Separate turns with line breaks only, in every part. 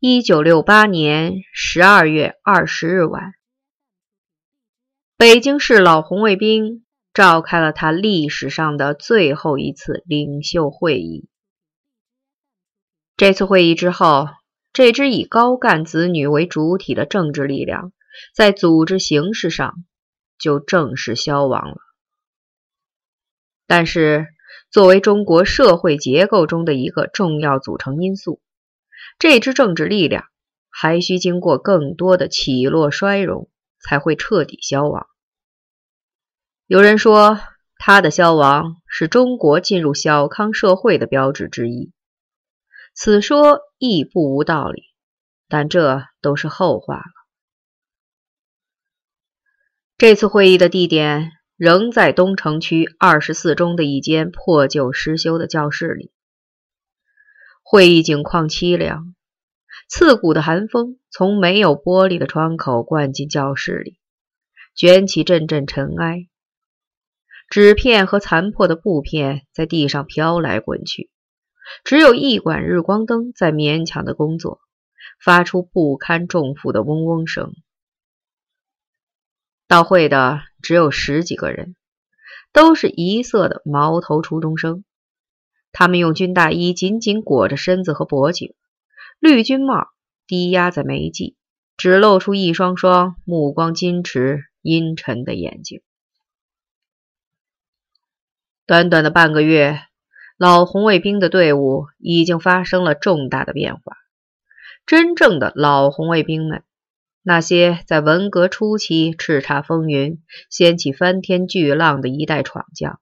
一九六八年十二月二十日晚，北京市老红卫兵召开了他历史上的最后一次领袖会议。这次会议之后，这支以高干子女为主体的政治力量，在组织形式上就正式消亡了。但是，作为中国社会结构中的一个重要组成因素，这支政治力量还需经过更多的起落衰荣，才会彻底消亡。有人说，它的消亡是中国进入小康社会的标志之一。此说亦不无道理，但这都是后话了。这次会议的地点仍在东城区二十四中的一间破旧失修的教室里。会议景况凄凉，刺骨的寒风从没有玻璃的窗口灌进教室里，卷起阵阵尘埃。纸片和残破的布片在地上飘来滚去。只有一管日光灯在勉强的工作，发出不堪重负的嗡嗡声。到会的只有十几个人，都是一色的毛头初中生。他们用军大衣紧紧裹着身子和脖颈，绿军帽低压在眉际，只露出一双双目光矜持、阴沉的眼睛。短短的半个月。老红卫兵的队伍已经发生了重大的变化。真正的老红卫兵们，那些在文革初期叱咤风云、掀起翻天巨浪的一代闯将，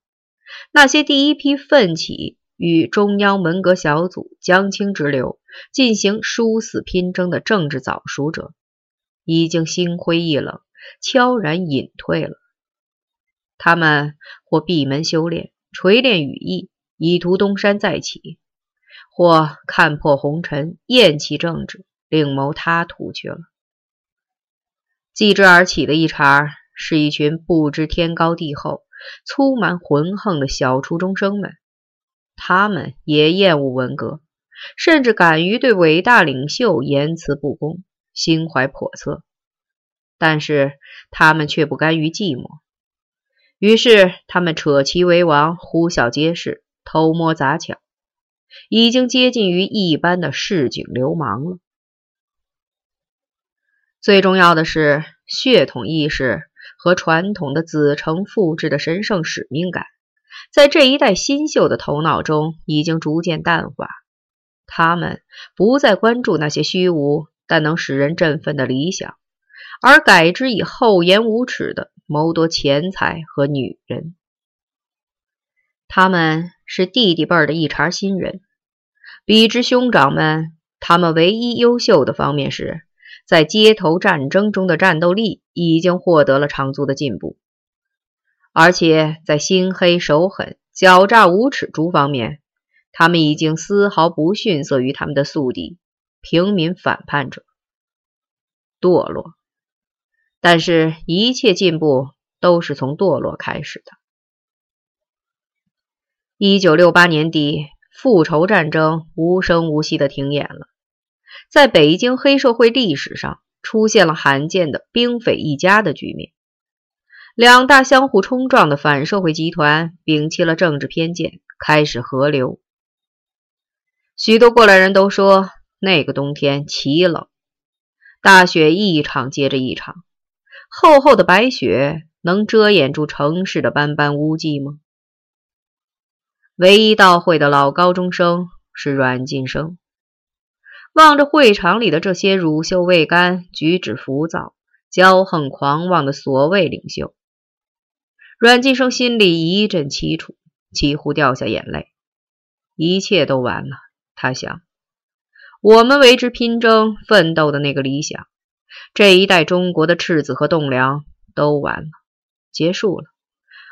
那些第一批奋起与中央文革小组江青直流进行殊死拼争的政治早熟者，已经心灰意冷，悄然隐退了。他们或闭门修炼，锤炼羽翼。以图东山再起，或看破红尘，厌弃政治，另谋他途去了。继之而起的一茬，是一群不知天高地厚、粗蛮浑横的小初中生们。他们也厌恶文革，甚至敢于对伟大领袖言辞不公，心怀叵测。但是他们却不甘于寂寞，于是他们扯旗为王，呼啸皆是。偷摸砸抢，已经接近于一般的市井流氓了。最重要的是，血统意识和传统的子承父志的神圣使命感，在这一代新秀的头脑中已经逐渐淡化。他们不再关注那些虚无但能使人振奋的理想，而改之以厚颜无耻的谋夺钱财和女人。他们。是弟弟辈的一茬新人，比之兄长们，他们唯一优秀的方面是，在街头战争中的战斗力已经获得了长足的进步，而且在心黑手狠、狡诈无耻诸方面，他们已经丝毫不逊色于他们的宿敌平民反叛者。堕落，但是一切进步都是从堕落开始的。一九六八年底，复仇战争无声无息地停演了。在北京黑社会历史上，出现了罕见的兵匪一家的局面。两大相互冲撞的反社会集团摒弃了政治偏见，开始合流。许多过来人都说，那个冬天奇冷，大雪一场接着一场，厚厚的白雪能遮掩住城市的斑斑污迹吗？唯一到会的老高中生是阮晋生，望着会场里的这些乳臭未干、举止浮躁、骄横狂妄的所谓领袖，阮晋生心里一阵凄楚，几乎掉下眼泪。一切都完了，他想，我们为之拼争、奋斗的那个理想，这一代中国的赤子和栋梁都完了，结束了。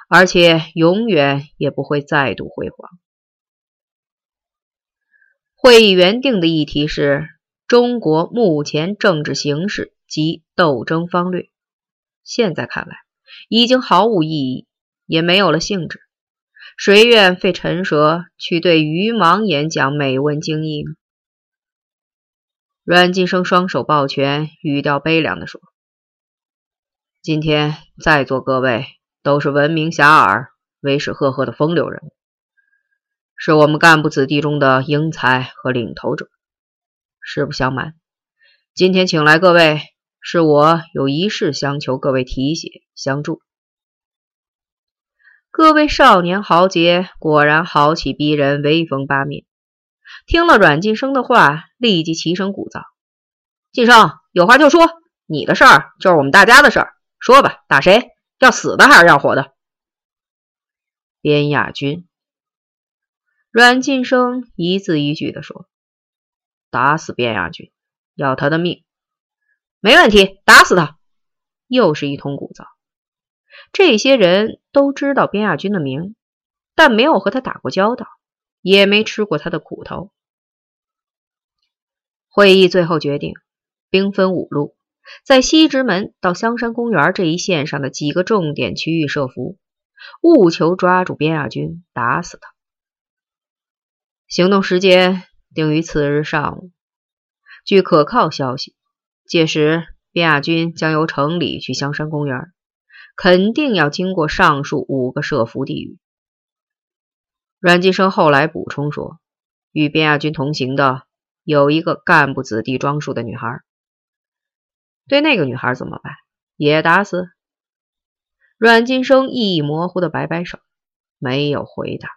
而且永远也不会再度辉煌。会议原定的议题是中国目前政治形势及斗争方略，现在看来已经毫无意义，也没有了兴致。谁愿费唇舌去对愚盲演讲美文精义呢？阮晋生双手抱拳，语调悲凉地说：“今天在座各位都是闻名遐迩、威势赫赫的风流人物，是我们干部子弟中的英才和领头者。实不相瞒，今天请来各位，是我有一事相求各位提携相助。”各位少年豪杰果然豪气逼人，威风八面。听了阮晋生的话，立即齐声鼓噪：“晋生，有话就说，你的事儿就是我们大家的事儿，说吧，打谁？要死的还是要活的？”边亚军，阮晋生一字一句地说：“打死边亚军，要他的命。”没问题，打死他！又是一通鼓噪。这些人都知道边亚军的名，但没有和他打过交道，也没吃过他的苦头。会议最后决定，兵分五路，在西直门到香山公园这一线上的几个重点区域设伏，务求抓住边亚军，打死他。行动时间定于次日上午。据可靠消息，届时边亚军将由城里去香山公园。肯定要经过上述五个设伏地域。阮晋生后来补充说，与边亚军同行的有一个干部子弟装束的女孩。对那个女孩怎么办？也打死？阮晋生意义模糊的摆摆手，没有回答。